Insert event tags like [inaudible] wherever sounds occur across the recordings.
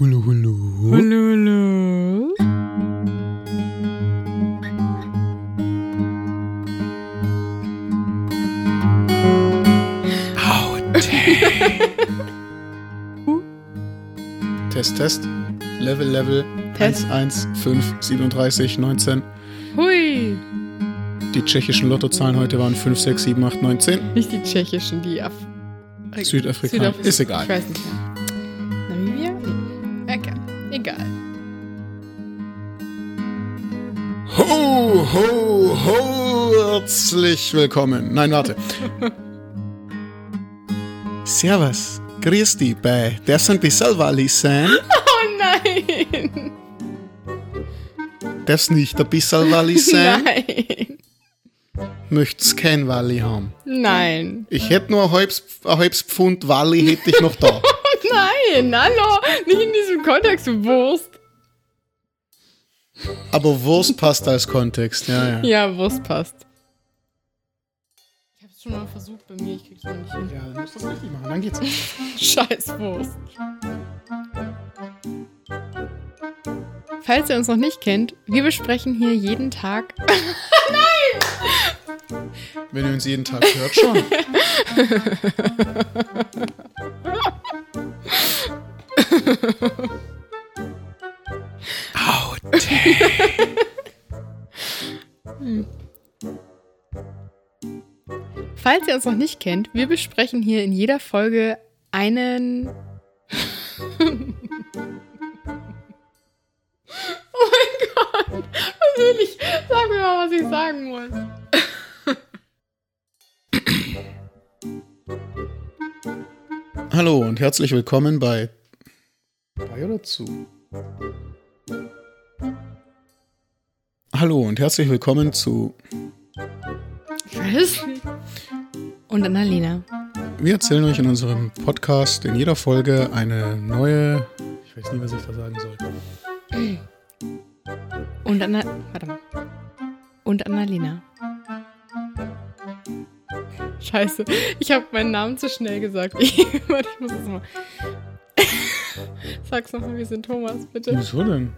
Hulu Hulu. Hallo, hallo. [laughs] Test, Test. Level, Level. Test. 1, 1, 5, 37, 19. Hui. Die tschechischen Lottozahlen heute waren 5, 6, 7, 8, 9, 10. Nicht die tschechischen, die Af Südafrikaner. Südafrika- Ist egal. Ich weiß nicht mehr. Ho, ho, herzlich willkommen. Nein, warte. Servus, grüß dich bei Darf's ein bisschen Walli sein? [laughs] Oh nein. Darf's nicht ein bisschen Walli [laughs] sein? Nein. Möcht's kein Walli haben? Nein. Ich hätte nur ein halbes, ein halbes Pfund Walli hätte ich noch da. [laughs] Nein. Hallo. Nicht in diesem Kontext, du Wurst. Aber Wurst passt als Kontext, ja, ja. Ja, Wurst passt. Ich hab's schon mal versucht bei mir, ich krieg's noch nicht hin. Ja, dann musst du das richtig machen, dann geht's. [laughs] Scheiß Wurst. Falls ihr uns noch nicht kennt, wir besprechen hier jeden Tag. [laughs] Wenn ihr uns jeden Tag hört, schon. [laughs] Out. [laughs] Falls ihr uns noch nicht kennt, wir besprechen hier in jeder Folge einen. [laughs] oh mein Gott! Was will ich? Sag mir mal, was ich sagen muss. Hallo und herzlich willkommen bei. Bei oder zu? Hallo und herzlich willkommen zu. Nicht. Und Annalena. Wir erzählen euch in unserem Podcast in jeder Folge eine neue. Ich weiß nie, was ich da sagen soll. Und Anna. Warte mal. Und Annalena. Scheiße. Ich habe meinen Namen zu schnell gesagt. [laughs] Ich muss es mal. [laughs] Sag's nochmal, wir sind Thomas, bitte. Wieso denn?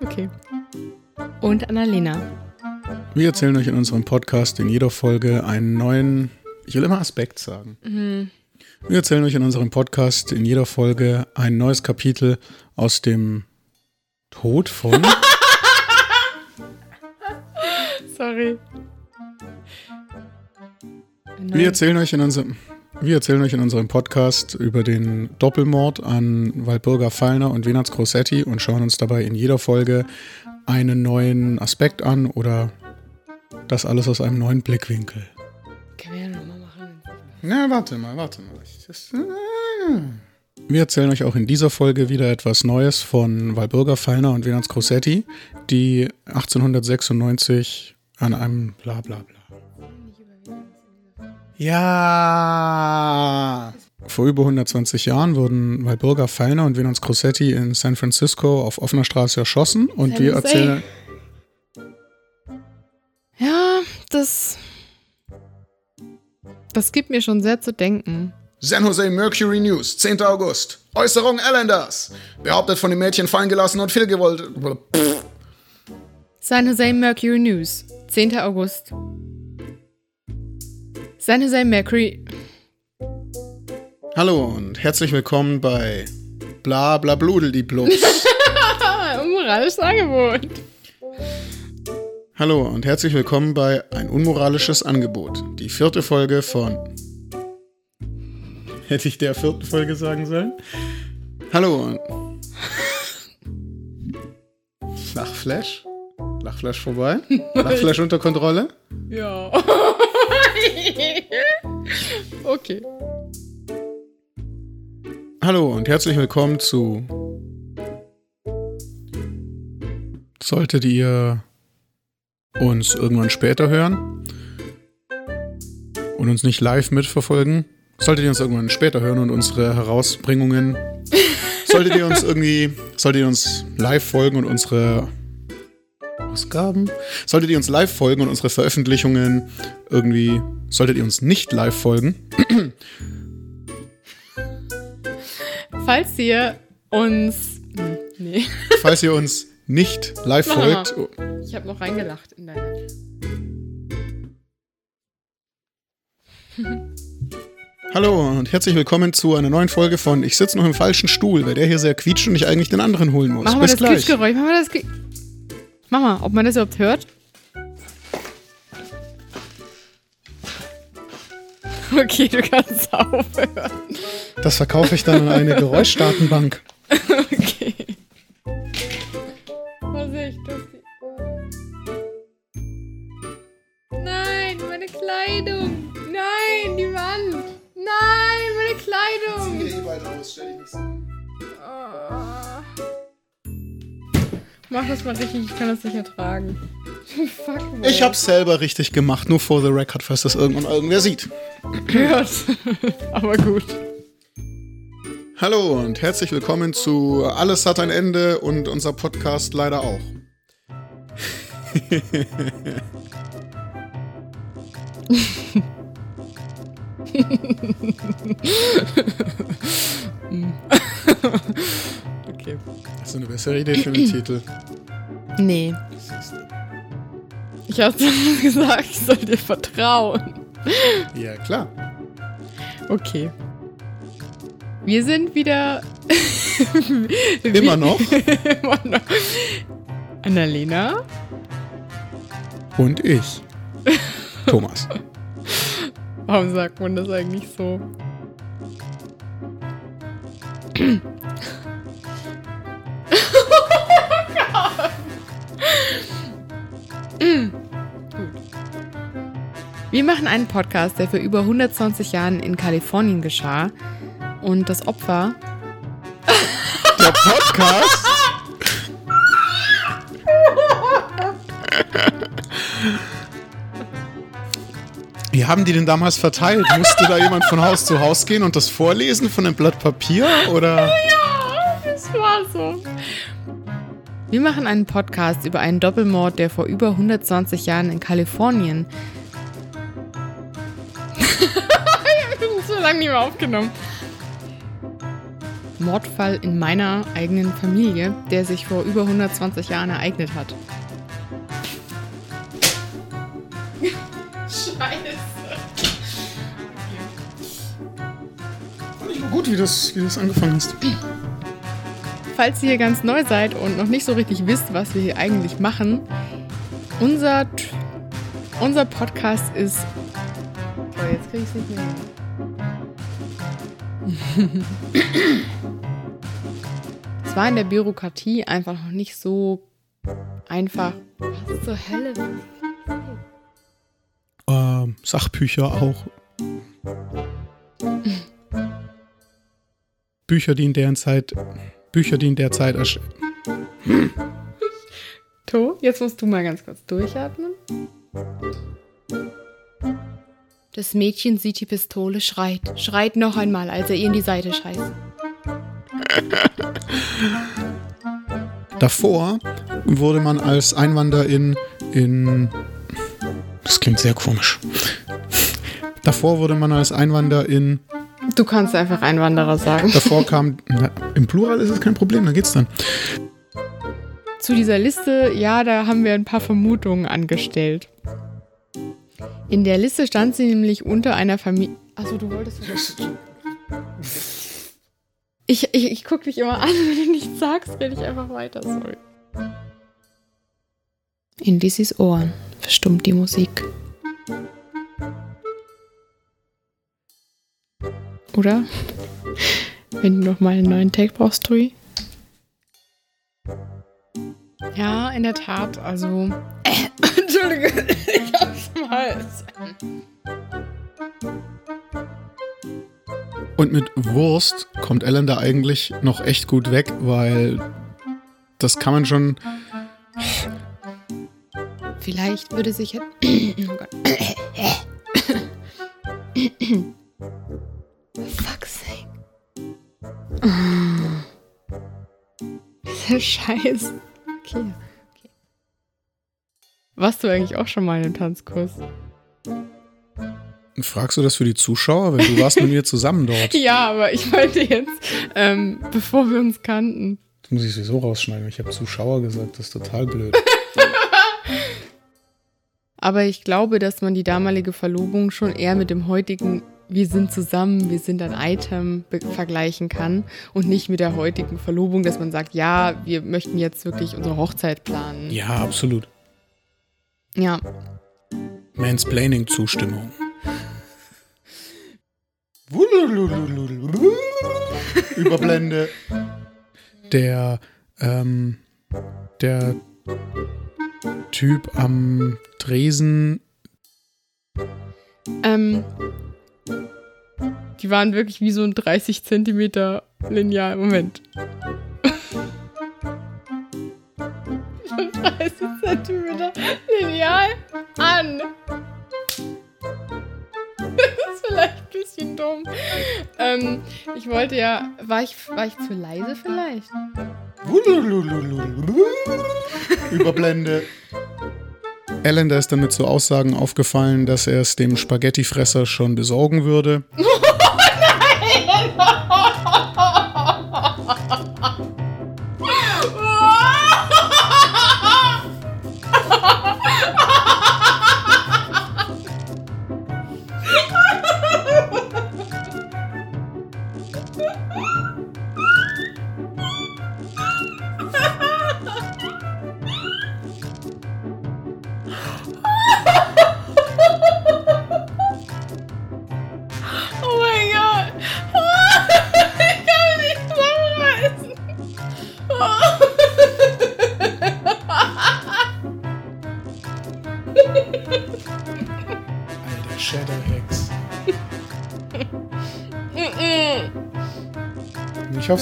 Okay. Und Annalena. Wir erzählen euch in unserem Podcast in jeder Folge einen neuen, ich will immer Aspekt sagen. Wir erzählen euch in unserem Podcast in jeder Folge ein neues Kapitel aus dem Tod von. [laughs] Sorry. Ein Wir erzählen euch in unserem. Wir erzählen euch in unserem Podcast über den Doppelmord an Walburga Fallner und Venaz Grossetti und schauen uns dabei in jeder Folge einen neuen Aspekt an oder das alles aus einem neuen Blickwinkel. Können wir ja nochmal machen. Na, warte mal, warte mal. Das, wir erzählen euch auch in dieser Folge wieder etwas Neues von Walburga Fallner und Venaz Grossetti, die 1896 an einem bla bla bla. Ja. Vor über 120 Jahren wurden Walburga Fallner und Venaz Grossetti in San Francisco auf offener Straße erschossen und wir erzählen. Ja, das. Das gibt mir schon sehr zu denken. San Jose Mercury News, 10. August. Äußerung Elenders. Behauptet von dem Mädchen fallen gelassen und viel gewollt. San Jose Mercury News, 10. August. San Jose Mercury. Hallo und herzlich willkommen bei Bla Bla Bludel die Blubs. Ah, [laughs] unmoralisches Angebot. Hallo und herzlich willkommen bei Ein unmoralisches Angebot. Die vierte Folge von. [laughs] Hätte ich der vierten Folge sagen sollen? Hallo und. [laughs] Lachflash? Lachflash vorbei? Lachflash unter Kontrolle? Ja. okay. Hallo und herzlich willkommen zu. Solltet ihr uns irgendwann später hören und uns nicht live mitverfolgen, solltet ihr uns irgendwann später hören und unsere Herausbringungen, [laughs] solltet ihr uns irgendwie, solltet ihr uns live folgen und unsere Ausgaben, solltet ihr uns live folgen und unsere Veröffentlichungen irgendwie, solltet ihr uns nicht live folgen, Falls ihr uns. Hm, nee. Falls ihr uns nicht live Mach folgt. Ich habe noch reingelacht in deine. Hallo und herzlich willkommen zu einer neuen Folge von Ich sitze noch im falschen Stuhl, weil der hier sehr quietscht und ich eigentlich den anderen holen muss. Machen wir Bis das gleich. Quietschgeräusch. Machen wir das Mach mal, ob man das überhaupt hört. [laughs] Okay, du kannst aufhören. Das verkaufe ich dann an eine Geräuschdatenbank. [laughs] Okay. Ich das? Nein, meine Kleidung. Nein, die Wand. Nein, meine Kleidung. Ah. Mach das mal richtig, ich kann das nicht ertragen. [laughs] Fuck, man. Ich hab's selber richtig gemacht, nur for the record, falls das irgendwann irgendwer sieht. gehört. [laughs] Aber gut. Hallo und herzlich willkommen zu Alles hat ein Ende und unser Podcast leider auch. [laughs] [laughs] Okay. Das ist eine bessere Idee für den Titel. Nee. Ich hab dir [laughs] gesagt, ich soll dir vertrauen. Ja, klar. Okay. Wir sind wieder. [laughs] Immer noch. Immer noch. Annalena. Und ich. Thomas. Warum sagt man das eigentlich so? Wir machen einen Podcast, der vor über 120 Jahren in Kalifornien geschah. Und das Opfer Der Podcast? Wie haben die denn damals verteilt? Musste da jemand von Haus zu Haus gehen und das vorlesen von einem Blatt Papier? Oder? Das war so. Wir machen einen Podcast über einen Doppelmord, der vor über 120 Jahren in Kalifornien. [laughs] ich habe so lange nicht mehr aufgenommen. Mordfall in meiner eigenen Familie, der sich vor über 120 Jahren ereignet hat. Scheiße. Fand ich gut, wie das, wie das angefangen ist. Falls ihr hier ganz neu seid und noch nicht so richtig wisst, was wir hier eigentlich machen, unser, unser Podcast ist. Oh, jetzt krieg ich's nicht mehr. [laughs] es war in der Bürokratie einfach noch nicht so einfach. Was zur Hölle? Sachbücher auch. Bücher, die in deren Zeit. Bücher, die in der Zeit ersch To, jetzt musst du mal ganz kurz durchatmen. Das Mädchen sieht die Pistole, schreit. Schreit noch einmal, als er ihr in die Seite scheißt. Davor wurde man als Einwanderin in. Das klingt sehr komisch. Davor wurde man als Einwanderin. Du kannst einfach Einwanderer sagen. Davor kam. Na, Im Plural ist es kein Problem, da geht's dann. Zu dieser Liste, ja, da haben wir ein paar Vermutungen angestellt. In der Liste stand sie nämlich unter einer Familie. Achso, du wolltest. Ich, ich, ich guck dich immer an, [laughs] wenn du nichts sagst, rede ich einfach weiter. Sorry. In Lissys Ohren verstummt die Musik. Oder? Wenn du nochmal einen neuen Take brauchst, Tui. Ja, in der Tat, also. [coughs] Entschuldige, ich hab's im Hals. Und mit Wurst kommt Ellen da eigentlich noch echt gut weg, weil das kann man schon. Vielleicht würde sich jetzt. [coughs] Oh Gott. [coughs] Fuck's sake. Dieser Scheiß. Okay, okay. Warst du eigentlich auch schon mal in einem Tanzkurs? Fragst du das für die Zuschauer? Weil du warst mit mir zusammen dort. [laughs] Ja, aber ich wollte jetzt, ähm, bevor wir uns kannten. Das muss ich sowieso rausschneiden. Ich habe Zuschauer gesagt, das ist total blöd. [laughs] Aber ich glaube, dass man die damalige Verlobung schon eher mit dem heutigen wir sind zusammen, wir sind ein Item vergleichen kann und nicht mit der heutigen Verlobung, dass man sagt, ja, wir möchten jetzt wirklich unsere Hochzeit planen. Ja, absolut. Ja. Mansplaining-Zustimmung. [laughs] Überblende. Der, ähm, der Typ am Dresen. Ähm, die waren wirklich wie so ein 30 Zentimeter Lineal. Moment. [laughs] 30 Zentimeter Lineal an. Das ist vielleicht ein bisschen dumm. Ähm, ich wollte ja. War ich, war ich zu leise vielleicht? [laughs] Überblende. Allender ist damit zu Aussagen aufgefallen, dass er es dem Spaghettifresser schon besorgen würde. [laughs]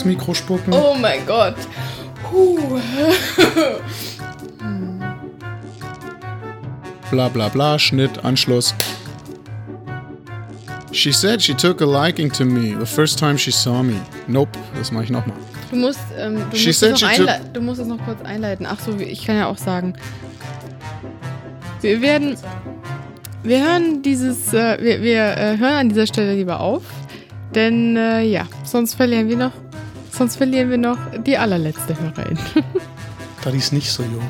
aufs Mikro spucken. Oh mein Gott. Huh. bla bla bla, Schnitt, Anschluss. She said she took a liking to me the first time she saw me. Nope, das mache ich nochmal. Du musst, ähm, du, musst es noch du musst es noch kurz einleiten. Ach so, ich kann ja auch sagen. Wir werden, wir hören dieses, äh, wir, wir äh, hören an dieser Stelle lieber auf, denn äh, ja, sonst verlieren wir noch Sonst verlieren wir noch die allerletzte Hörerin. da die ist nicht so jung.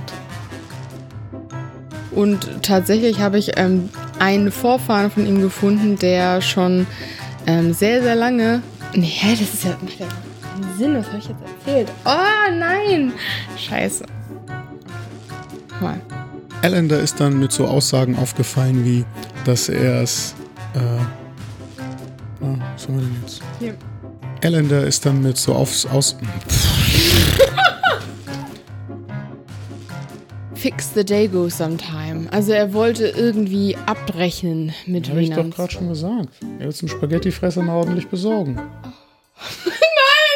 Und tatsächlich habe ich ähm, einen Vorfahren von ihm gefunden, der schon ähm, sehr, sehr lange. Nee, das ist ja. Macht ja keinen Sinn, was habe ich jetzt erzählt? Oh nein! Scheiße. Mal. Allender ist dann mit so Aussagen aufgefallen wie, dass er es. Äh, ah, was haben wir denn jetzt? Hier. Allender ist dann mit so aufs Aus. Fix the day go sometime. Also er wollte irgendwie abrechnen mit Habe ich doch gerade schon gesagt. Er will zum Spaghettifresser mal ordentlich besorgen. [laughs] Nein,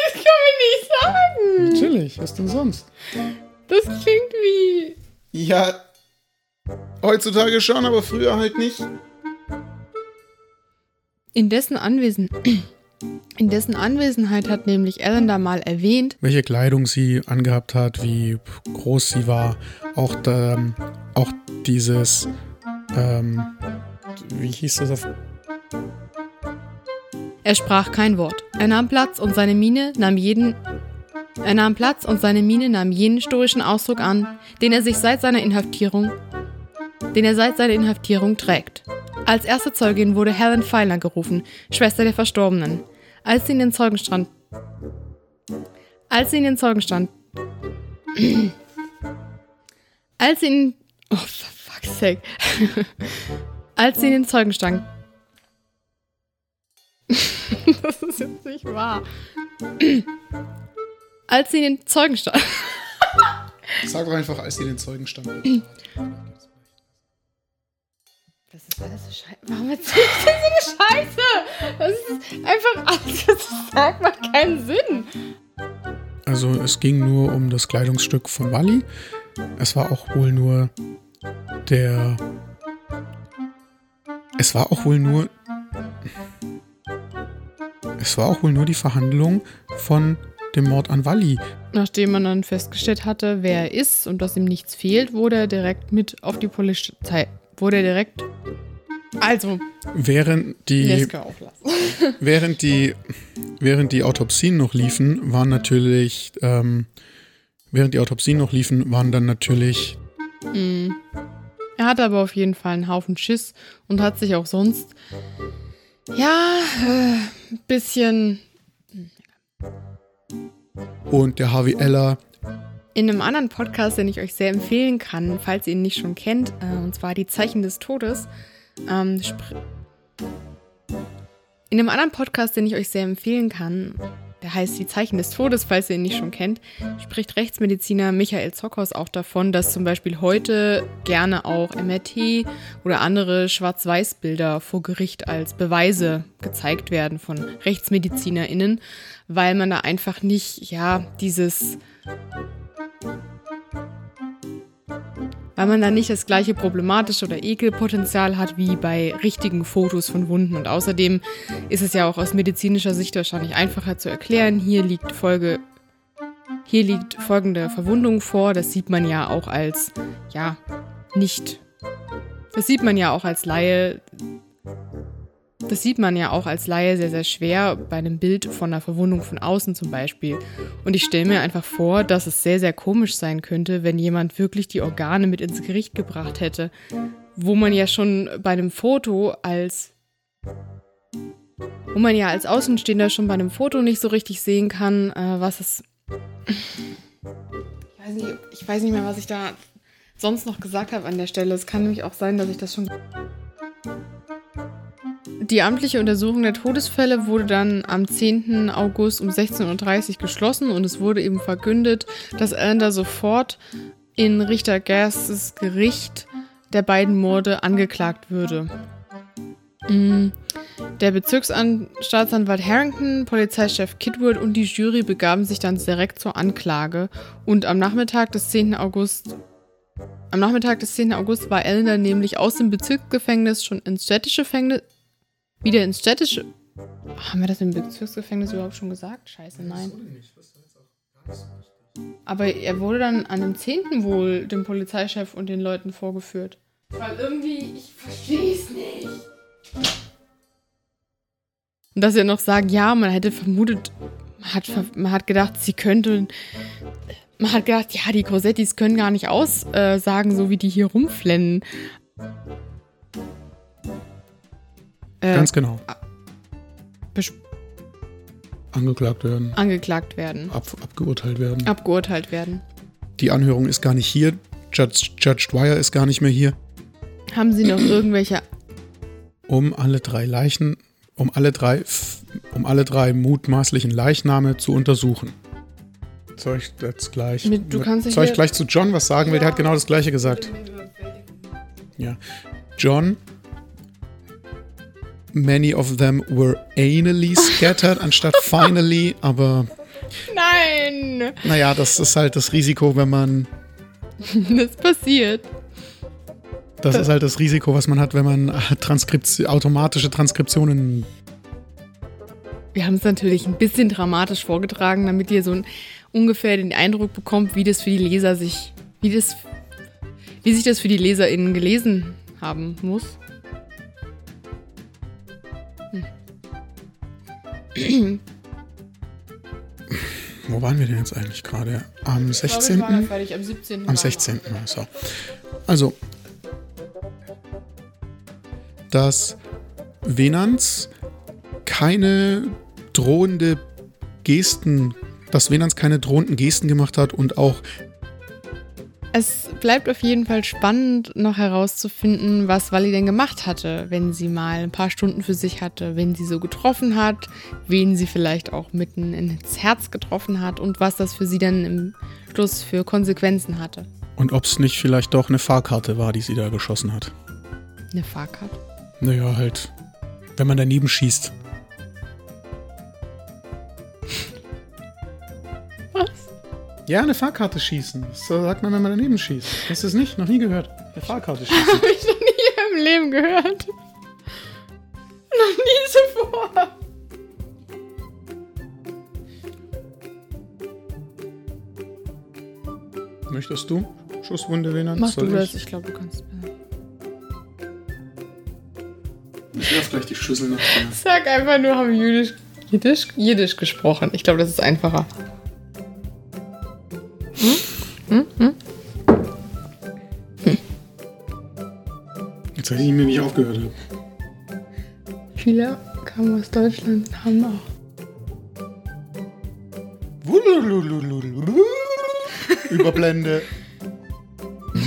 das kann man nicht sagen. Natürlich, was denn sonst? Das klingt wie. Ja, heutzutage schon, aber früher halt nicht. In dessen Anwesen in dessen Anwesenheit hat nämlich Ellen da mal erwähnt, welche Kleidung sie angehabt hat, wie groß sie war, auch, da, auch dieses, ähm, wie hieß das auf. Er sprach kein Wort. Er nahm Platz und seine Miene nahm jeden. Er nahm Platz und seine Miene nahm jenen stoischen Ausdruck an, den er sich seit seiner Inhaftierung, den er seit seiner Inhaftierung trägt. Als erste Zeugin wurde Helen Pfeiler gerufen, Schwester der Verstorbenen. Als sie in den Zeugenstand. Als sie in den Zeugenstand. [clears throat] als sie in. Oh, for fuck's sake. [laughs] als sie in den Zeugenstand. [laughs] das ist jetzt nicht wahr. [clears throat] als sie in den Zeugenstand. [laughs] Sag doch einfach, als sie in den Zeugenstand. [clears throat] Das ist alles so scheiße. Warum erzählst du so eine Scheiße? Das ist einfach alles, das sagt macht keinen Sinn. Also es ging nur um das Kleidungsstück von Wally. Es war auch wohl nur der... Es war auch wohl nur... Es war auch wohl nur die Verhandlung von dem Mord an Wally. Nachdem man dann festgestellt hatte, wer er ist und dass ihm nichts fehlt, wurde er direkt mit auf die Polizei wurde er direkt. Also, Während die, [laughs] während die, während die Autopsien noch liefen, waren natürlich, ähm, während die Autopsien noch liefen, waren dann natürlich, Mm. Er hatte aber auf jeden Fall einen Haufen Schiss und hat sich auch sonst, ja, äh, ein bisschen und der Harvey Eller, in einem anderen Podcast, den ich euch sehr empfehlen kann, falls ihr ihn nicht schon kennt, äh, und zwar Die Zeichen des Todes. Ähm, in einem anderen Podcast, den ich euch sehr empfehlen kann, der heißt Die Zeichen des Todes, falls ihr ihn nicht schon kennt, spricht Rechtsmediziner Michael Zockhaus auch davon, dass zum Beispiel heute gerne auch MRT oder andere Schwarz-Weiß-Bilder vor Gericht als Beweise gezeigt werden von RechtsmedizinerInnen, weil man da einfach nicht, ja, dieses weil man da nicht das gleiche problematische oder Ekelpotenzial hat wie bei richtigen Fotos von Wunden. Und außerdem ist es ja auch aus medizinischer Sicht wahrscheinlich einfacher zu erklären. Hier liegt Folge, hier liegt folgende Verwundung vor. Das sieht man ja auch als, ja, nicht. Das sieht man ja auch als Laie. Das sieht man ja auch als Laie sehr, sehr schwer bei einem Bild von einer Verwundung von außen zum Beispiel. Und ich stelle mir einfach vor, dass es sehr, sehr komisch sein könnte, wenn jemand wirklich die Organe mit ins Gericht gebracht hätte. Wo man ja schon bei einem Foto als. Wo man ja als Außenstehender schon bei einem Foto nicht so richtig sehen kann, äh, was es. Ich weiß, nicht, ich weiß nicht mehr, was ich da sonst noch gesagt habe an der Stelle. Es kann nämlich auch sein, dass ich das schon. Die amtliche Untersuchung der Todesfälle wurde dann am 10. August um 16.30 Uhr geschlossen und es wurde eben verkündet, dass Allender sofort in Richter Gerstes Gericht der beiden Morde angeklagt würde. Mm, Der Bezirksstaatsanwalt Harrington, Polizeichef Kidwood und die Jury begaben sich dann direkt zur Anklage und am Nachmittag des 10. August am Nachmittag des 10. August war Ellender nämlich aus dem Bezirksgefängnis schon ins städtische Gefängnis wieder ins städtische. Haben wir das im Bezirksgefängnis überhaupt schon gesagt? Scheiße, nein. Aber er wurde dann an dem 10. wohl dem Polizeichef und den Leuten vorgeführt. Weil irgendwie, ich verstehe es nicht. Und dass er noch sagt, ja, man hätte vermutet, man hat, man hat gedacht, sie könnte. Man hat gedacht, ja, die Cosettis können gar nicht aussagen, so wie die hier rumflennen. Äh, ganz genau, angeklagt werden, angeklagt werden, ab, abgeurteilt werden. abgeurteilt werden. Die Anhörung ist gar nicht hier, Judge, Judge Dwyer ist gar nicht mehr hier, Haben Sie noch [clears throat] irgendwelche um alle drei Leichen, um alle drei, um alle drei mutmaßlichen Leichname zu untersuchen. Soll ich jetzt gleich, Mit- du kannst ja soll ich gleich zu John was sagen, weil der hat genau das gleiche gesagt. Ja. John. Many of them were anally scattered anstatt [laughs] finally, aber Nein! naja, das ist halt das Risiko, wenn man. Das passiert. Das ist halt das Risiko, was man hat, wenn man äh, Transkription, automatische Transkriptionen. Wir haben es natürlich ein bisschen dramatisch vorgetragen, damit ihr so ein, ungefähr den Eindruck bekommt, wie das für die Leser sich, wie das, wie sich das für die LeserInnen gelesen haben muss. Wo waren wir denn jetzt eigentlich gerade? Am Ich glaube, 16. wir waren ja fertig am 17. Am 16. So. Also, dass Venans keine drohende Gesten, dass Venans keine drohenden Gesten gemacht hat und auch Es bleibt auf jeden Fall spannend, noch herauszufinden, was Wally denn gemacht hatte, wenn sie mal ein paar Stunden für sich hatte, wen sie so getroffen hat, wen sie vielleicht auch mitten ins Herz getroffen hat und was das für sie dann im Schluss für Konsequenzen hatte. und ob es nicht vielleicht doch eine Fahrkarte war, die sie da geschossen hat. Eine Fahrkarte. Naja, halt, wenn man daneben schießt. Was? Ja, eine Fahrkarte schießen. So sagt man, wenn man daneben schießt. Hast du es nicht? Noch nie gehört. Eine Fahrkarte [laughs] schießen. Habe ich noch nie im Leben gehört. Noch nie zuvor. Möchtest du? Schusswunde, Venans? Mach Soll du ich? das, ich glaube, du kannst. Ich werf gleich die Schüssel nach dir. Sag einfach nur, haben Jüdisch, Jiddisch, Jiddisch gesprochen. Ich glaube, das ist einfacher. Jetzt habe ich mir nicht aufgehört. habe. Viele kamen aus Deutschland und haben auch. [laughs] Überblende.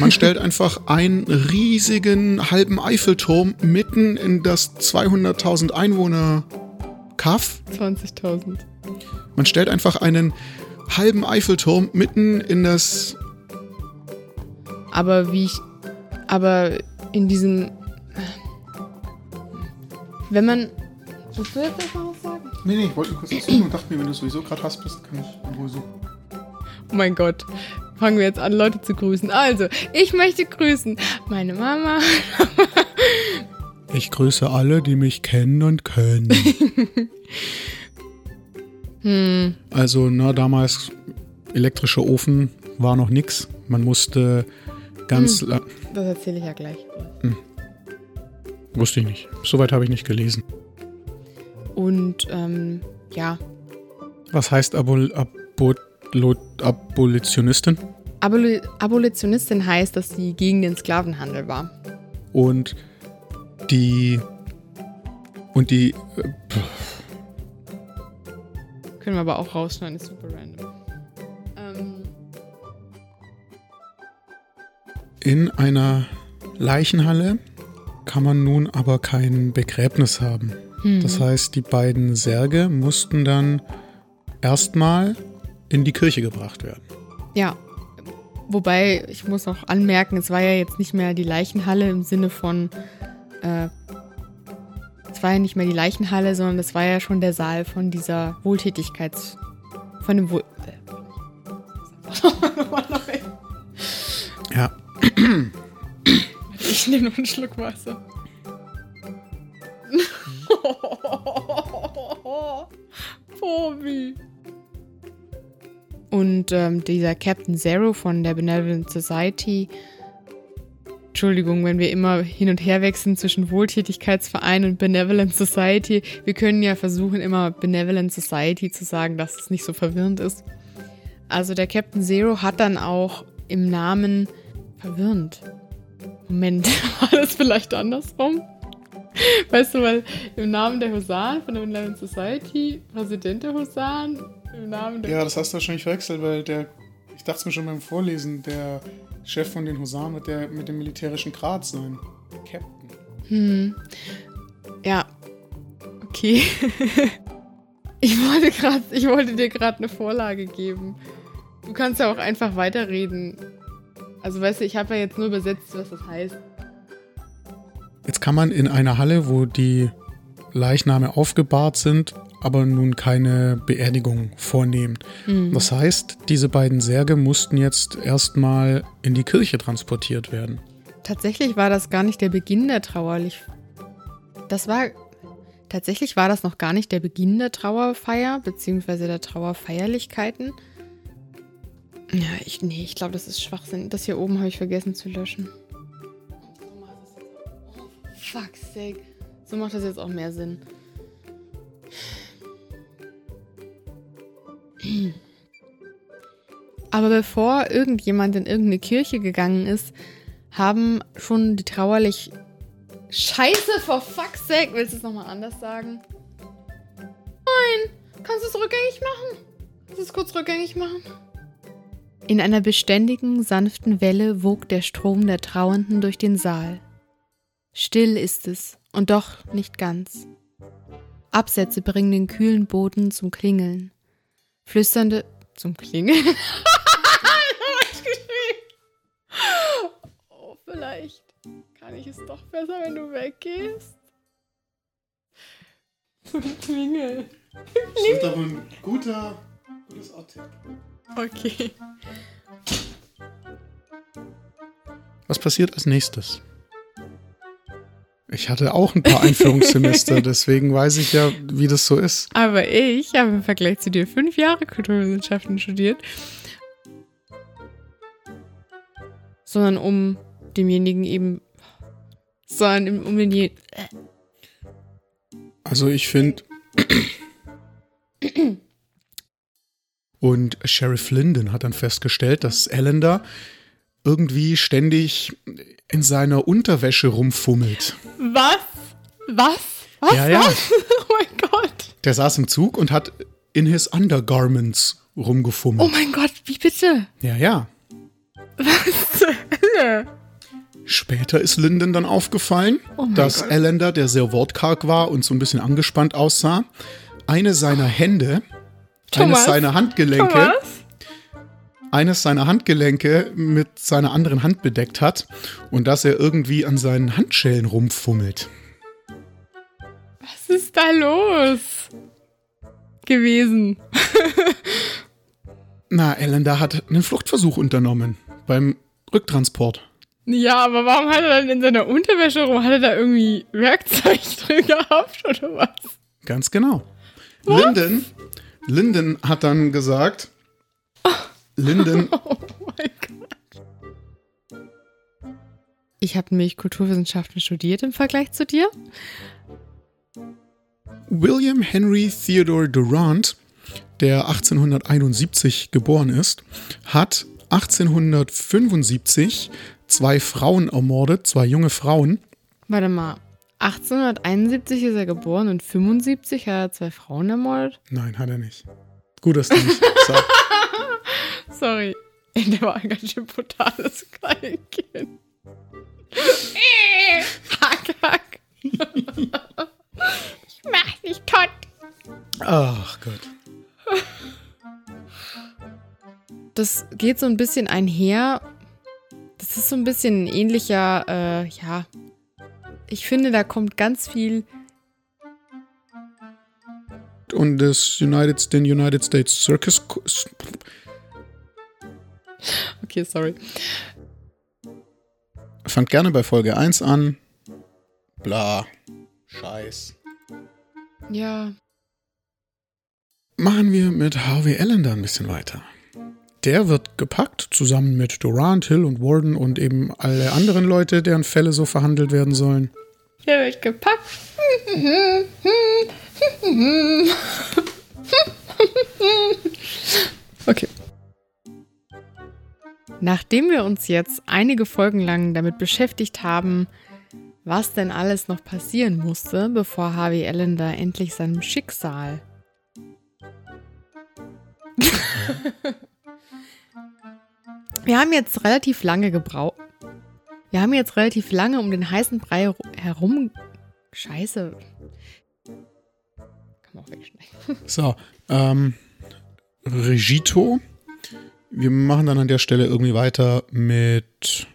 Man stellt einfach einen riesigen halben Eiffelturm mitten in das 200.000 Einwohner Kaff. 20.000. Man stellt einfach einen halben Eiffelturm mitten in das. Aber wie ich. Aber in diesem. Wenn man. Willst du jetzt noch was sagen? Nee, nee, ich wollte nur kurz was suchen und dachte mir, wenn du sowieso gerade hast bist, kann ich in Ruhe suchen. Oh mein Gott. Fangen wir jetzt an, Leute zu grüßen. Also, ich möchte grüßen meine Mama, Ich grüße alle, die mich kennen und können. [laughs] Hm, Also, na, damals elektrischer Ofen war noch nix. Man musste ganz. la- das erzähle ich ja gleich. Wusste ich nicht. Soweit habe ich nicht gelesen. Und ähm, ja, Was heißt Abol Abo Abolitionistin? Aboli Abolitionistin heißt, dass sie gegen den Sklavenhandel war. Und die. Und die. Äh, Können wir aber auch rausschneiden, ist super random. In einer Leichenhalle kann man nun aber kein Begräbnis haben. hm. Das heißt, die beiden Särge mussten dann erstmal in die Kirche gebracht werden. Ja. Wobei, ich muss auch anmerken, es war ja jetzt nicht mehr die Leichenhalle im Sinne von, äh, es war ja nicht mehr die Leichenhalle, sondern es war ja schon der Saal von dieser Wohltätigkeits... von dem Wohl... [laughs] Ja, Ich nehme noch einen Schluck Wasser. Bobby. Und ähm, dieser Captain Zero von der Benevolent Society. Entschuldigung, wenn wir immer hin und her wechseln zwischen Wohltätigkeitsverein und Benevolent Society. Wir können ja versuchen, immer Benevolent Society zu sagen, dass es nicht so verwirrend ist. Also der Captain Zero hat dann auch im Namen verwirrend. Moment, [laughs] war das vielleicht andersrum? Weißt du, weil im Namen der Husaren von der Benevolent Society, Präsident der Husaren, im Namen der. ja, das hast du wahrscheinlich verwechselt, weil der, ich dachte es mir schon beim Vorlesen, der Chef von den Husaren wird der mit dem militärischen Grad sein. Captain. Hm. Ja. Okay. [laughs] ich wollte gerade, ich wollte dir gerade eine Vorlage geben. Du kannst ja auch einfach weiterreden. Also weißt du, ich habe ja jetzt nur übersetzt, was das heißt. Jetzt kann man in einer Halle, wo die Leichname aufgebahrt sind, aber nun keine Beerdigung vornehmen. Hm. Das heißt, diese beiden Särge mussten jetzt erstmal in die Kirche transportiert werden. Tatsächlich war das gar nicht der Beginn der Trauerlich. Das war. Tatsächlich war das noch gar nicht der Beginn der Trauerfeier, beziehungsweise der Trauerfeierlichkeiten. Ja, ich, nee, ich glaube, das ist Schwachsinn. Das hier oben habe ich vergessen zu löschen. Oh, fuck's sake. So macht das jetzt auch mehr Sinn. Aber bevor irgendjemand in irgendeine Kirche gegangen ist, haben schon die trauerlich. Scheiße, for fuck's sake. Willst du es nochmal anders sagen? Nein. Kannst du es rückgängig machen? Kannst du es kurz rückgängig machen? In einer beständigen, sanften Welle wog der Strom der Trauernden durch den Saal. Still ist es, und doch nicht ganz. Absätze bringen den kühlen Boden zum Klingeln. Flüsternde. Zum Klingeln? [laughs] oh, vielleicht kann ich es doch besser, wenn du weggehst. Zum Klingeln. Das wird aber ein guter, gutes Outtake. Okay. Was passiert als nächstes? Ich hatte auch ein paar Einführungssemester, [laughs] deswegen weiß ich ja, wie das so ist. Aber ich habe im Vergleich zu dir fünf Jahre Kulturwissenschaften studiert. Sondern um demjenigen eben. Sondern um den. Also ich finde. [clears throat] Und Sheriff Linden hat dann festgestellt, dass Allender irgendwie ständig in seiner Unterwäsche rumfummelt. Was? Was? Was? Ja, ja. Was? [laughs] Oh mein Gott. Der saß im Zug und hat in his undergarments rumgefummelt. Oh mein Gott, wie bitte? Ja, ja. Was zur Hölle? Später ist Linden dann aufgefallen, Oh dass Gott. Allender, der sehr wortkarg war und so ein bisschen angespannt aussah, eine seiner Hände, eines seiner Handgelenke, Thomas? eines seiner Handgelenke mit seiner anderen Hand bedeckt hat und dass er irgendwie an seinen Handschellen rumfummelt. Was ist da los? Gewesen. [laughs] Na, Allender hat einen Fluchtversuch unternommen beim Rücktransport. Ja, aber warum hat er dann in seiner Unterwäsche rum? Hat er da irgendwie Werkzeug [laughs] drin gehabt oder was? Ganz genau. Linden, Linden hat dann gesagt, Linden, [laughs] Oh mein Gott. Ich habe nämlich Kulturwissenschaften studiert im Vergleich zu dir. William Henry Theodore Durant, der 1871 geboren ist, hat 1875 zwei Frauen ermordet, zwei junge Frauen. Warte mal. 1871 ist er geboren und 75 hat er zwei Frauen ermordet. Nein, hat er nicht. Gut, dass du nicht. [laughs] Sorry. Der war ein ganz schön brutales Kleinkind. hack, hack. ich mach dich tot. Ach Gott. Das geht so ein bisschen einher. Das ist so ein bisschen ein ähnlicher, äh, ja. Ich finde, da kommt ganz viel. Und das United, den United States Circus. Okay, sorry. Fangt gerne bei Folge 1 an. Bla. Scheiß. Ja. Machen wir mit Harvey Allender ein bisschen weiter. Der wird gepackt, zusammen mit Durant, Hill und Warden und eben alle anderen Leute, deren Fälle so verhandelt werden sollen. Der wird gepackt. Okay. Nachdem wir uns jetzt einige Folgen lang damit beschäftigt haben, was denn alles noch passieren musste, bevor Harvey Allender endlich seinem Schicksal. [laughs] wir haben jetzt relativ lange gebraucht. Wir haben jetzt relativ lange um den heißen Brei herum. Scheiße. Kann man auch wegschneiden. [laughs] So, ähm, Regito. Wir machen dann an der Stelle irgendwie weiter mit,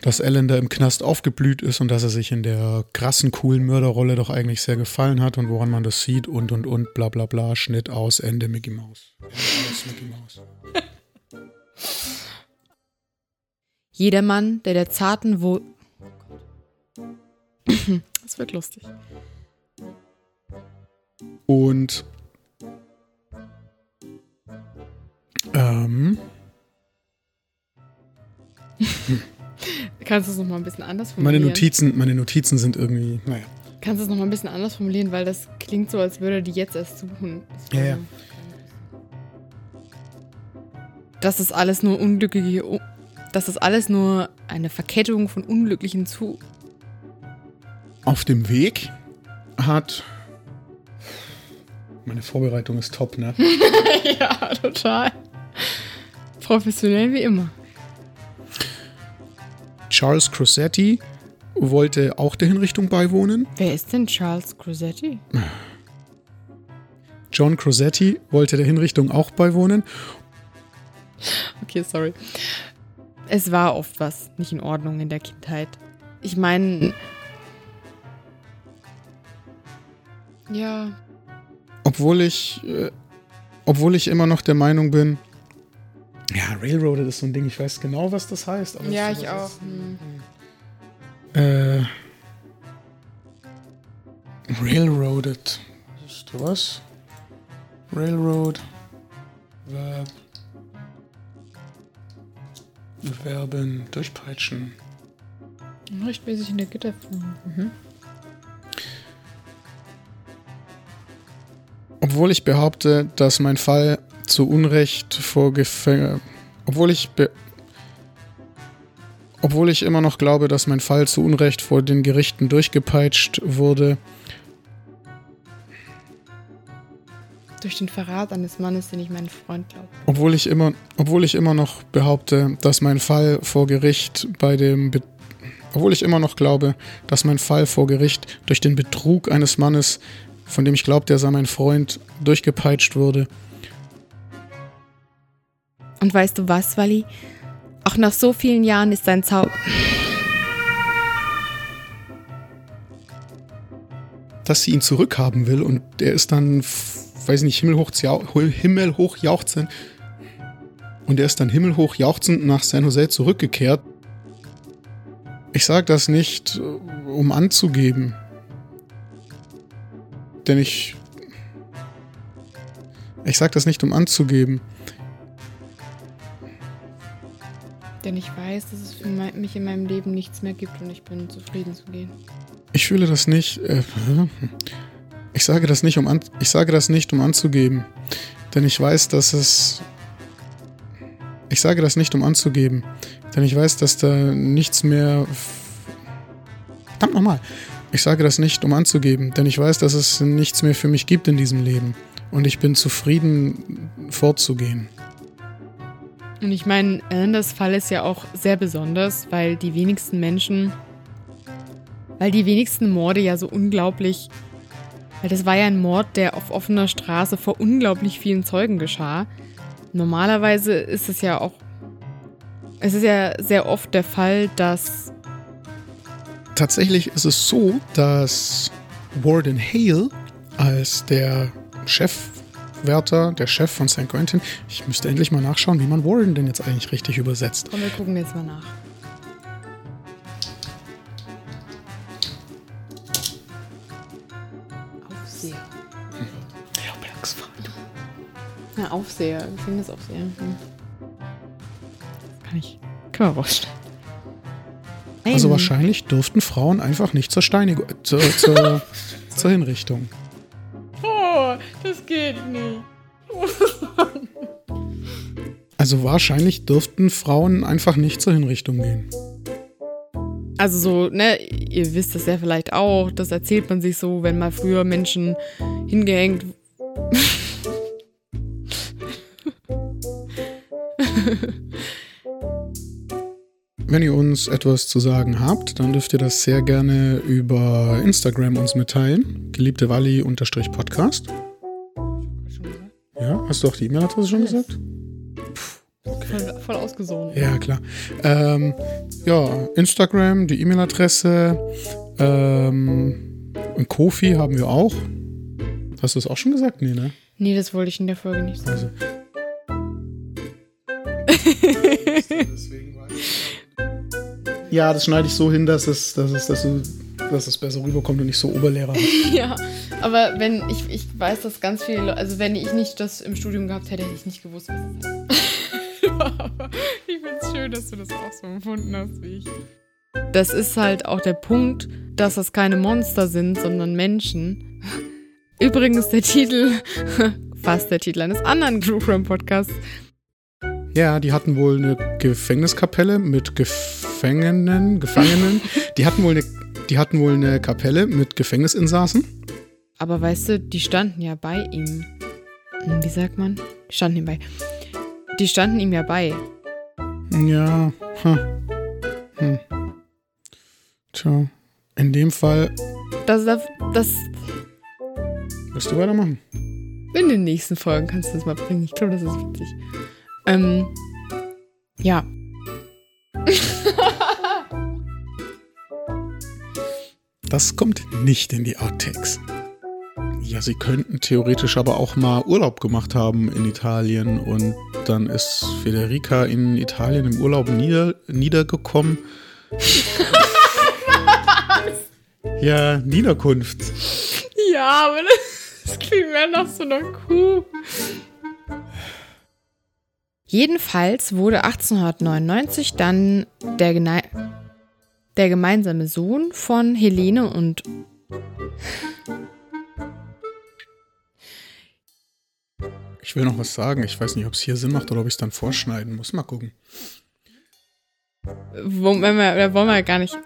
dass Allender im Knast aufgeblüht ist und dass er sich in der krassen, coolen Mörderrolle doch eigentlich sehr gefallen hat und woran man das sieht und und und, bla bla bla, Schnitt aus, Ende Mickey Mouse. Ende aus, Mickey Mouse. [laughs] Jedermann, der der zarten Wo. [coughs] Das wird lustig. Und ähm, Kannst du es nochmal ein bisschen anders meine formulieren? Notizen, meine Notizen sind irgendwie, naja. Kannst du es nochmal ein bisschen anders formulieren, weil das klingt so, als würde die jetzt erst suchen. Das Ja, ja. Das ist alles nur unglückliche. U- Das ist alles nur eine Verkettung von unglücklichen zu. Auf dem Weg hat. Meine Vorbereitung ist top, ne? [laughs] ja, total. Professionell wie immer. Charles Crossetti wollte auch der Hinrichtung beiwohnen. Wer ist denn Charles Crosetti? John Crossetti wollte der Hinrichtung auch beiwohnen. Okay, sorry. Es war oft was nicht in Ordnung in der Kindheit. Ich meine. Ja. Obwohl ich. Äh, obwohl ich immer noch der Meinung bin. Ja, Railroaded ist so ein Ding, ich weiß genau, was das heißt. aber Ja, ich auch. ist- Hm. Äh. Railroaded. Ist was? Railroad. Verb bewerben, durchpeitschen. Rechtmäßig in der Gitterform. Mhm. Obwohl ich behaupte, dass mein Fall zu Unrecht vor Gefängnis. Obwohl ich. Obwohl ich immer noch glaube, dass mein Fall zu Unrecht vor den Gerichten durchgepeitscht wurde, Durch den Verrat eines Mannes, den ich meinen Freund glaube. Obwohl ich immer, obwohl ich immer noch behaupte, dass mein Fall vor Gericht bei dem Be obwohl ich immer noch glaube, dass mein Fall vor Gericht durch den Betrug eines Mannes, von dem ich glaube, der sei mein Freund, durchgepeitscht wurde. Und weißt du was, Wally? Auch nach so vielen Jahren ist dein Zauber. Dass sie ihn zurückhaben will und er ist dann, weiß nicht, himmelhoch, himmelhoch jauchzend. Und er ist dann himmelhoch jauchzend nach San Jose zurückgekehrt ich sage das nicht, äh, um anzugeben. Denn ich. Ich sage das nicht, um anzugeben. Denn ich weiß, dass es für mich in meinem Leben nichts mehr gibt und ich bin zufrieden zu gehen. Ich fühle das nicht. Äh, ich sage das nicht, um an, ich sage das nicht, um anzugeben. Denn ich weiß, dass es. Ich sage das nicht, um anzugeben. Denn ich weiß, dass da nichts mehr. Verdammt nochmal. Ich sage das nicht, um anzugeben, denn ich weiß, dass es nichts mehr für mich gibt in diesem Leben. Und ich bin zufrieden, fortzugehen. Und ich meine, Alandas Fall ist ja auch sehr besonders, weil die wenigsten Menschen, weil die wenigsten Morde ja so unglaublich, weil das war ja ein Mord, der auf offener Straße vor unglaublich vielen Zeugen geschah. Normalerweise ist es ja auch es ist ja sehr oft der Fall, dass. Tatsächlich ist es so, dass Warden Hale als der Chefwärter, der Chef von St. Quentin, ich müsste endlich mal nachschauen, wie man Warden denn jetzt eigentlich richtig übersetzt. Komm, wir gucken jetzt mal nach. Ja, Aufseher, Gefängnisaufseher. Hm kann ich. Können wir rausschneiden. Also wahrscheinlich dürften Frauen einfach nicht zur Steinigung, zur, [laughs] zur, zur Hinrichtung. Oh, das geht nicht. also wahrscheinlich dürften Frauen einfach nicht zur Hinrichtung gehen. Also so, ne, ihr wisst das ja vielleicht auch, das erzählt man sich so, wenn mal früher Menschen hingehängt [laughs] Wenn ihr uns etwas zu sagen habt, dann dürft ihr das sehr gerne über Instagram uns mitteilen. Geliebte Walli-Podcast. Ja, hast du auch die E-Mail-Adresse schon gesagt? okay. voll, voll ausgesogen. Ja, klar. Ähm, ja, Instagram, die E-Mail-Adresse. Ähm, und Kofi haben wir auch. Hast du das auch schon gesagt? Nee, ne? Nee, das wollte ich in der Folge nicht sagen. Also. [laughs] Ja, das schneide ich so hin, dass es, dass es, dass du, dass es besser rüberkommt und nicht so Oberlehrer. [laughs] ja, aber wenn ich, ich weiß, dass ganz viele, also wenn ich nicht das im Studium gehabt hätte, hätte ich nicht gewusst, was es ist. [laughs] ich finde es schön, dass du das auch so empfunden hast wie ich. Das ist halt auch der Punkt, dass das keine Monster sind, sondern Menschen. Übrigens der Titel, fast der Titel eines anderen True Podcasts, ja, die hatten wohl eine Gefängniskapelle mit Gefangenen, Gefangenen. [laughs] die hatten wohl eine, die hatten wohl eine Kapelle mit Gefängnisinsassen. Aber weißt du, die standen ja bei ihm. Hm, wie sagt man? Die standen ihm bei. Die standen ihm ja bei. Ja. Hm. Hm. Tja. In dem Fall. Das, das, das. Wirst du weitermachen? In den nächsten Folgen kannst du das mal bringen. Ich glaube, das ist witzig. Ähm, ja. Das kommt nicht in die Outtakes. Ja, sie könnten theoretisch aber auch mal Urlaub gemacht haben in Italien und dann ist Federica in Italien im Urlaub nieder, niedergekommen. [laughs] ja, Niederkunft. Ja, aber das klingt mehr nach so einer Kuh. Jedenfalls wurde 1899 dann der, der gemeinsame Sohn von Helene und Ich will noch was sagen. Ich weiß nicht, ob es hier Sinn macht oder ob ich es dann vorschneiden muss. Mal gucken. Wo, wenn wir, wollen wir gar nicht.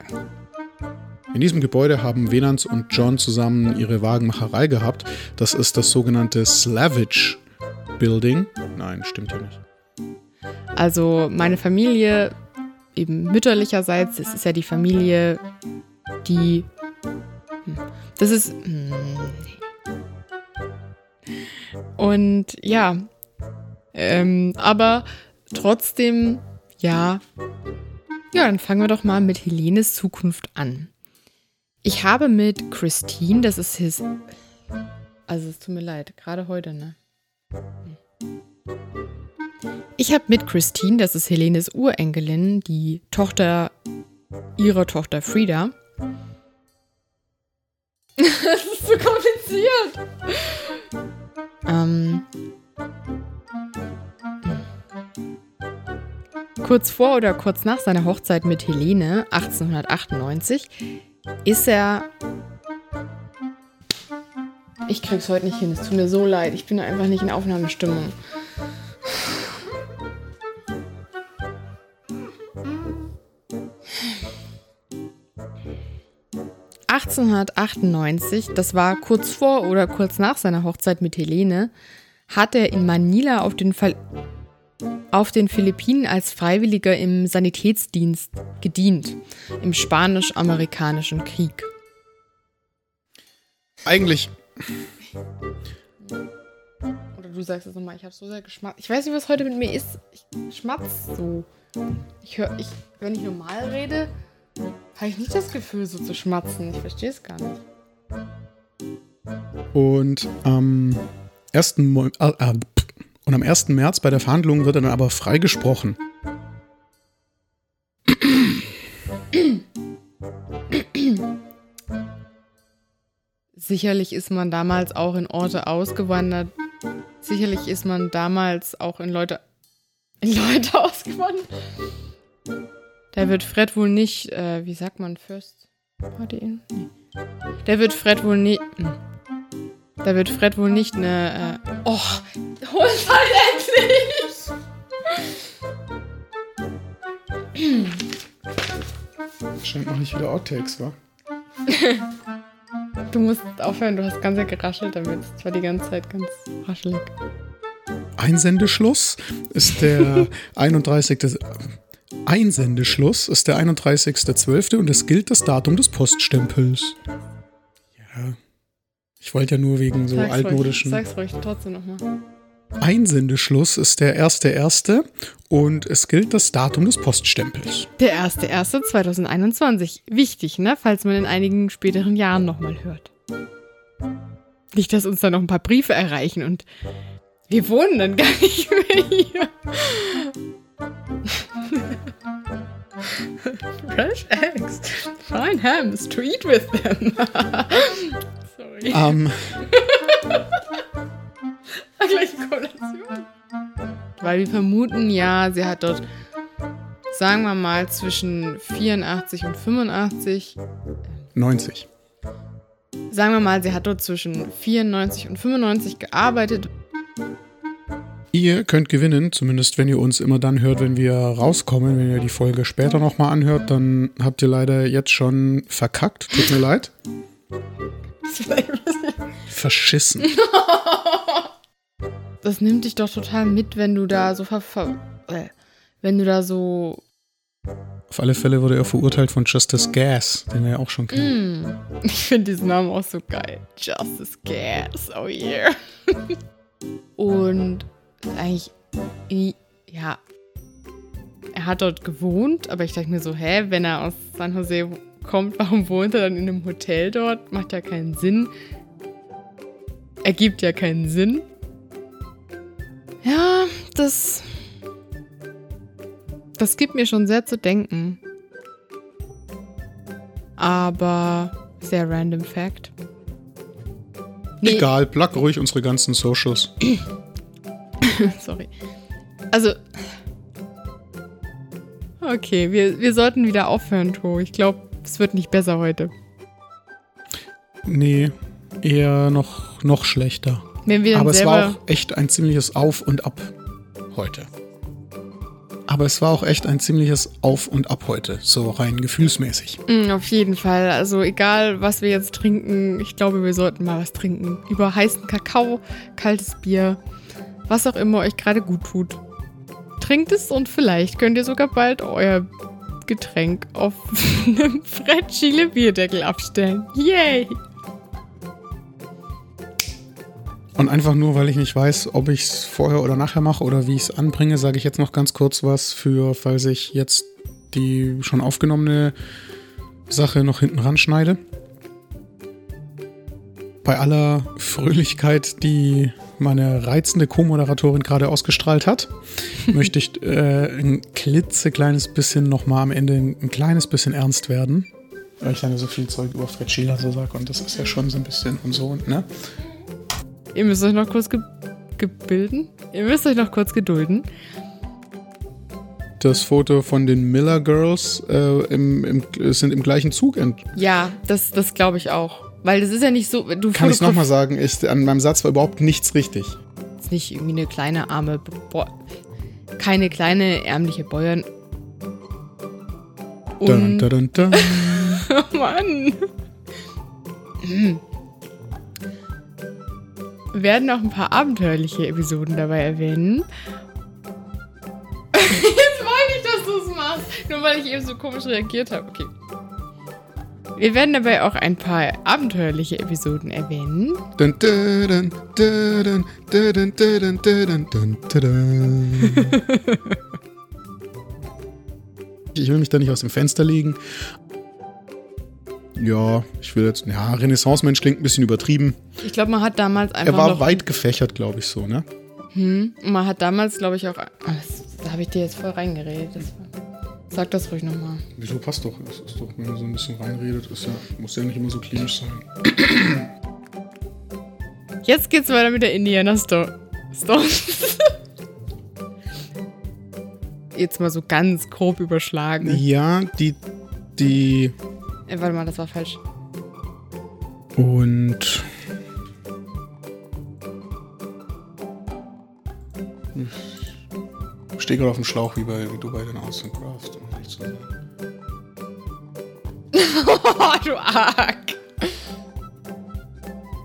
In diesem Gebäude haben Venans und John zusammen ihre Wagenmacherei gehabt. Das ist das sogenannte Slavage Building. Nein, stimmt ja nicht. Also meine Familie, eben mütterlicherseits, das ist ja die Familie, die. hm, Das ist. hm, Und ja. Ähm, aber trotzdem, ja. Ja, dann fangen wir doch mal mit Helenes Zukunft an. Ich habe mit Christine, das ist his. Also es tut mir leid, gerade heute, ne? Ich habe mit Christine, das ist Helenes Urenkelin, die Tochter ihrer Tochter Frieda. [laughs] das ist so kompliziert. Ähm, kurz vor oder kurz nach seiner Hochzeit mit Helene, 1898, ist er. Ich krieg's heute nicht hin, es tut mir so leid. Ich bin einfach nicht in Aufnahmestimmung. 1898, das war kurz vor oder kurz nach seiner Hochzeit mit Helene, hat er in Manila auf den, Fall auf den Philippinen als Freiwilliger im Sanitätsdienst gedient, im Spanisch-Amerikanischen Krieg. Eigentlich, Oder du sagst es nochmal, ich habe so sehr geschmatzt. Ich weiß nicht, was heute mit mir ist. Ich schmatz so. Ich höre, ich, wenn ich normal rede, habe ich nicht das Gefühl, so zu schmatzen. Ich verstehe es gar nicht. Und am 1. Mo äh, äh, und am 1. März bei der Verhandlung wird er dann aber freigesprochen. Sicherlich ist man damals auch in Orte ausgewandert. Sicherlich ist man damals auch in Leute, in Leute [laughs] ausgewandert. Da wird Fred wohl nicht, äh, wie sagt man, First Party in? Nee. Der wird Fred wohl nicht. Da wird Fred wohl nicht eine. Äh, oh, hol's halt endlich! Scheint noch nicht wieder Outtakes, wa? [laughs] Du musst aufhören, du hast ganz sehr geraschelt damit. Es war die ganze Zeit ganz raschelig. Einsendeschluss ist der [laughs] 31. des- Einsendeschluss ist der 31.12. und es gilt das Datum des Poststempels. Ja. Ich wollte ja nur wegen so Sag's altmodischen. Ruhig, sag's ruhig trotzdem nochmal. Einsendeschluss ist der 1.1. und es gilt das Datum des Poststempels. Der 1.1.2021. Wichtig, ne? Falls man in einigen späteren Jahren nochmal hört. Nicht, dass uns da noch ein paar Briefe erreichen und wir wohnen dann gar nicht mehr hier. Fresh eggs. Fine hams to eat with them. [laughs] Sorry. Ähm, Gleich Kollation. Weil wir vermuten, ja, sie hat dort, sagen wir mal, zwischen 84 und 85 90. Sagen wir mal, sie hat dort zwischen 94 und 95 gearbeitet. Ihr könnt gewinnen, zumindest wenn ihr uns immer dann hört, wenn wir rauskommen. Wenn ihr die Folge später nochmal anhört, dann habt ihr leider jetzt schon verkackt. Tut mir leid. Verschissen. [laughs] Das nimmt dich doch total mit, wenn du da so ver, ver äh, wenn du da so Auf alle Fälle wurde er verurteilt von Justice Gas, den wir ja auch schon kennen. mm, ich finde diesen Namen auch so geil. Justice Gas, oh yeah. [laughs] Und eigentlich ja, er hat dort gewohnt, aber ich dachte mir so, hä, wenn er aus San Jose kommt, warum wohnt er dann in einem Hotel dort? Macht ja keinen Sinn. Ergibt ja keinen Sinn. Ja, das. Das gibt mir schon sehr zu denken. Aber sehr random Fact. Nee, Egal, plug ruhig unsere ganzen Socials. [clears throat] [laughs] sorry. Also. Okay, wir, wir sollten wieder aufhören, To. Ich glaube, es wird nicht besser heute. Nee, eher noch, noch schlechter. Wenn wir Aber es war auch echt ein ziemliches Auf und Ab heute. Aber es war auch echt ein ziemliches Auf und Ab heute, so rein gefühlsmäßig. Mm, auf jeden Fall. Also egal, was wir jetzt trinken, ich glaube, wir sollten mal was trinken. Über heißen Kakao, kaltes Bier, was auch immer euch gerade gut tut. Trinkt es und vielleicht könnt ihr sogar bald euer Getränk auf [laughs] einem Fred Chile Bierdeckel abstellen. Yay! Und einfach nur, weil ich nicht weiß, ob ich es vorher oder nachher mache oder wie ich es anbringe, sage ich jetzt noch ganz kurz was für, falls ich jetzt die schon aufgenommene Sache noch hinten ranschneide. Bei aller Fröhlichkeit, die meine reizende Co-Moderatorin gerade ausgestrahlt hat, [laughs] möchte ich äh, ein klitzekleines bisschen nochmal am Ende ein, ein kleines bisschen ernst werden. Weil ich dann so viel Zeug über Fred Schieler so sage und das ist ja schon so ein bisschen und so, ne? Ihr müsst euch noch kurz ge gebilden. Ihr müsst euch noch kurz gedulden. das Foto von den Miller Girls äh, im, im, sind im gleichen Zug. Ent Ja, das, das glaube ich auch. Weil das ist ja nicht so. Du Kann ich nochmal sagen, ich, an meinem Satz war überhaupt nichts richtig. ist nicht irgendwie eine kleine arme, Bo keine kleine ärmliche Bäuerin. Dun, Und, dun, dun, dun. [laughs] oh Mann. Hm. Wir werden auch ein paar abenteuerliche Episoden dabei erwähnen. [laughs] Jetzt wollte ich, dass du es machst. Nur weil ich eben so komisch reagiert habe. Okay. Wir werden dabei auch ein paar abenteuerliche Episoden erwähnen. ich will mich da nicht aus dem Fenster legen. Ja, ich will jetzt. Ja, Renaissance-Mensch klingt ein bisschen übertrieben. Ich glaube, man hat damals einfach. Er war weit gefächert, glaube ich, so, ne? Hm. Man hat damals, glaube ich, auch. Ah, da habe ich dir jetzt voll reingeredet. Das war sag das ruhig nochmal. Wieso passt doch? Es ist doch, wenn man so ein bisschen reinredet, ist ja, muss ja nicht immer so klinisch sein. Jetzt geht's weiter mit der Indiana Sto Stones. jetzt mal so ganz grob überschlagen. Ja, die. Die. Äh, warte mal, das war falsch. Und. Ich stehe gerade auf dem Schlauch, wie, bei, wie du bei den Arts and Crafts. um ehrlich zu sein. Oh, [laughs] du Arg.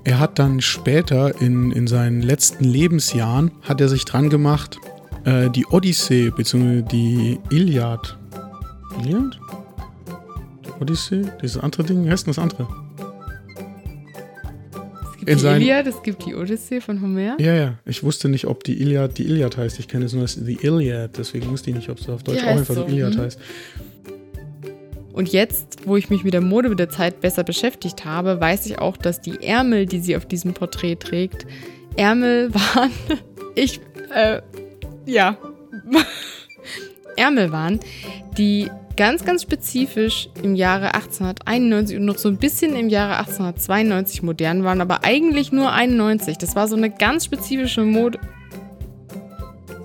Er hat dann später in, in seinen letzten Lebensjahren hat er sich dran gemacht, äh, die Odyssee bzw. die Iliad. Iliad? Odyssee? Dieses andere Ding? Wie heißt denn das andere? Gibt In die seinen- Iliad, es gibt die Odyssee von Homer. Ja, ja. Ich wusste nicht, ob die Iliad die Iliad heißt. Ich kenne es nur als The Iliad. Deswegen wusste ich nicht, ob es auf Deutsch auch einfach so, die Iliad hm. heißt. Und jetzt, wo ich mich mit der Mode mit der Zeit besser beschäftigt habe, weiß ich auch, dass die Ärmel, die sie auf diesem Porträt trägt, Ärmel [laughs] waren. Ich, äh, ja. [laughs] Ärmel waren, die ganz, ganz spezifisch im Jahre 1891 und noch so ein bisschen im Jahre 1892 modern waren, aber eigentlich nur 91. Das war so eine ganz spezifische Mode.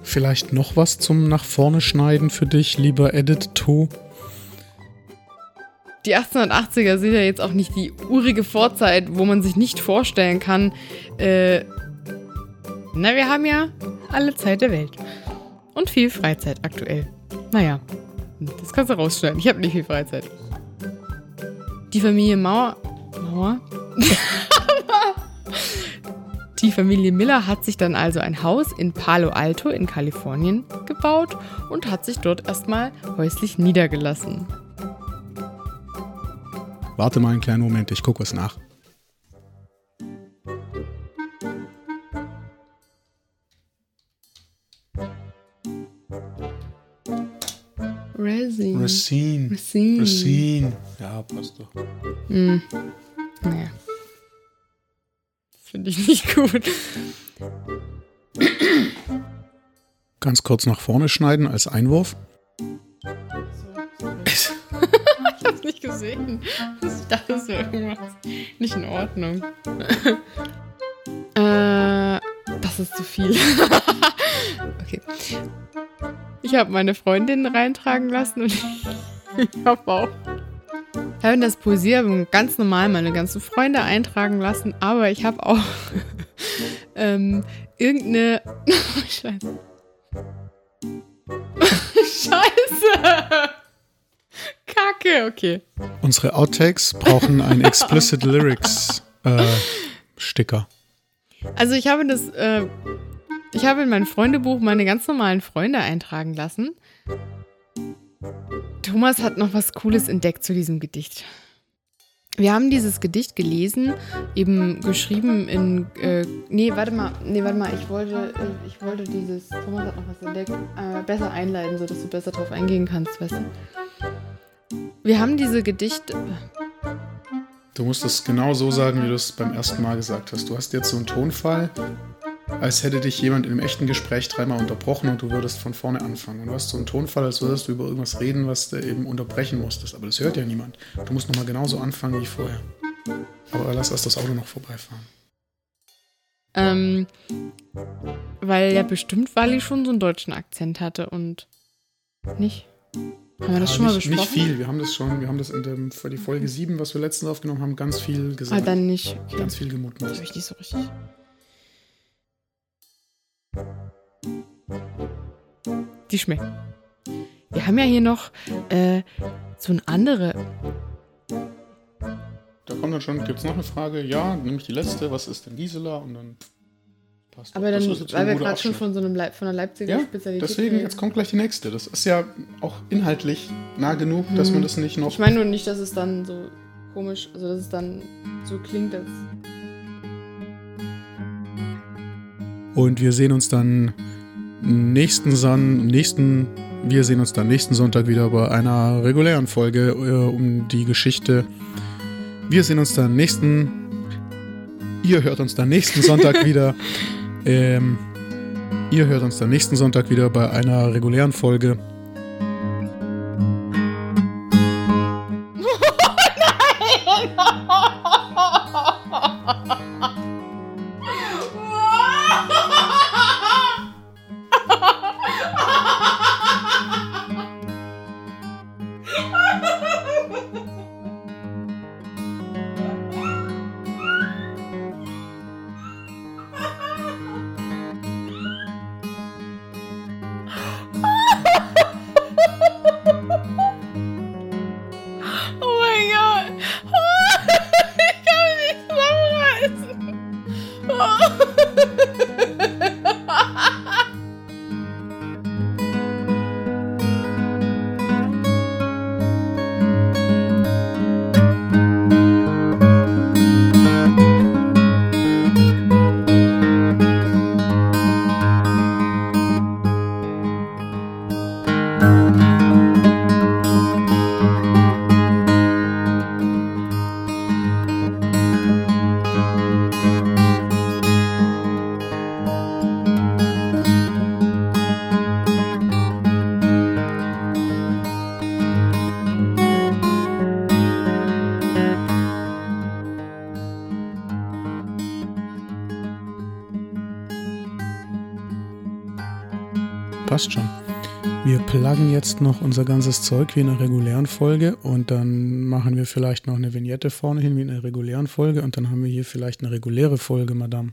Vielleicht noch was zum nach vorne schneiden für dich, lieber Edit To. die 1880er sind ja jetzt auch nicht die urige Vorzeit, wo man sich nicht vorstellen kann, äh, na, wir haben ja alle Zeit der Welt. Und viel Freizeit aktuell. Naja, das kannst du rausschneiden. Ich habe nicht viel Freizeit. Die Familie Mauer. Mauer? [laughs] Die Familie Miller hat sich dann also ein Haus in Palo Alto in Kalifornien gebaut und hat sich dort erstmal häuslich niedergelassen. Warte mal einen kleinen Moment, ich gucke was nach. Resin. Racine. Racine. Racine. Ja, passt doch. Hm. Naja. Finde ich nicht gut. Ganz kurz nach vorne schneiden als Einwurf. [laughs] Ich hab's nicht gesehen. Ich dachte, es wäre irgendwas nicht in Ordnung. äh, das ist zu viel. [laughs] okay. Ich habe meine Freundin reintragen lassen und [laughs] ich habe auch. Ich habe in das Poesiealbum ganz normal meine ganzen Freunde eintragen lassen, aber ich habe auch [laughs] ähm, irgendeine. [laughs] Scheiße. Scheiße! Kacke, okay. Unsere Outtakes brauchen einen Explicit Lyrics äh, Sticker. Also ich habe das, äh, ich habe in mein Freundebuch meine ganz normalen Freunde eintragen lassen. Thomas hat noch was Cooles entdeckt zu diesem Gedicht. Wir haben dieses Gedicht gelesen, eben geschrieben in. Äh, nee, warte mal, nee, warte mal, ich wollte, ich wollte dieses. Thomas hat noch was entdeckt, äh, besser einleiten, sodass du besser drauf eingehen kannst, weißt du? Wir haben diese Gedichte. Du musst es genau so sagen, wie du es beim ersten Mal gesagt hast. Du hast jetzt so einen Tonfall, als hätte dich jemand in einem echten Gespräch dreimal unterbrochen und du würdest von vorne anfangen. Und du hast so einen Tonfall, als würdest du über irgendwas reden, was du eben unterbrechen musstest. Aber das hört ja niemand. Du musst nochmal genauso anfangen wie vorher. Aber lass erst das Auto noch vorbeifahren. Ähm, weil ja bestimmt Wally schon so einen deutschen Akzent hatte und nicht. Haben wir das Ja, schon mal nicht, besprochen? Nicht viel. Wir haben das schon, wir haben das in dem, für die Folge 7, was wir letztens aufgenommen haben, ganz viel Ah, gesagt. dann nicht. Okay. Ganz viel Das gemutmaßt. habe ich nicht so richtig. Die schmeckt. Wir haben ja hier noch äh, so eine andere. Da kommt dann schon, gibt es noch eine Frage? Ja, nämlich die letzte. Was ist denn Gisela? Und dann passt Aber dann, weil wir gerade schon von so einem Leip, von einer Leipziger Ja, Spezialität deswegen, reden. jetzt kommt gleich die nächste. Das ist ja auch inhaltlich nah genug, dass man das nicht noch. Hm. Ich meine nur nicht, dass es dann so komisch, also dass es dann so klingt, als. Und wir sehen uns dann nächsten Son nächsten wir sehen uns dann nächsten Sonntag wieder bei einer regulären Folge äh, um die Geschichte. Wir sehen uns dann nächsten ihr hört uns dann nächsten Sonntag [laughs] wieder. Ähm, ihr hört uns dann nächsten Sonntag wieder bei einer regulären Folge. Pluggen jetzt noch unser ganzes Zeug wie in einer regulären Folge und dann machen wir vielleicht noch eine Vignette vorne hin wie in einer regulären Folge und dann haben wir hier vielleicht eine reguläre Folge, Madame.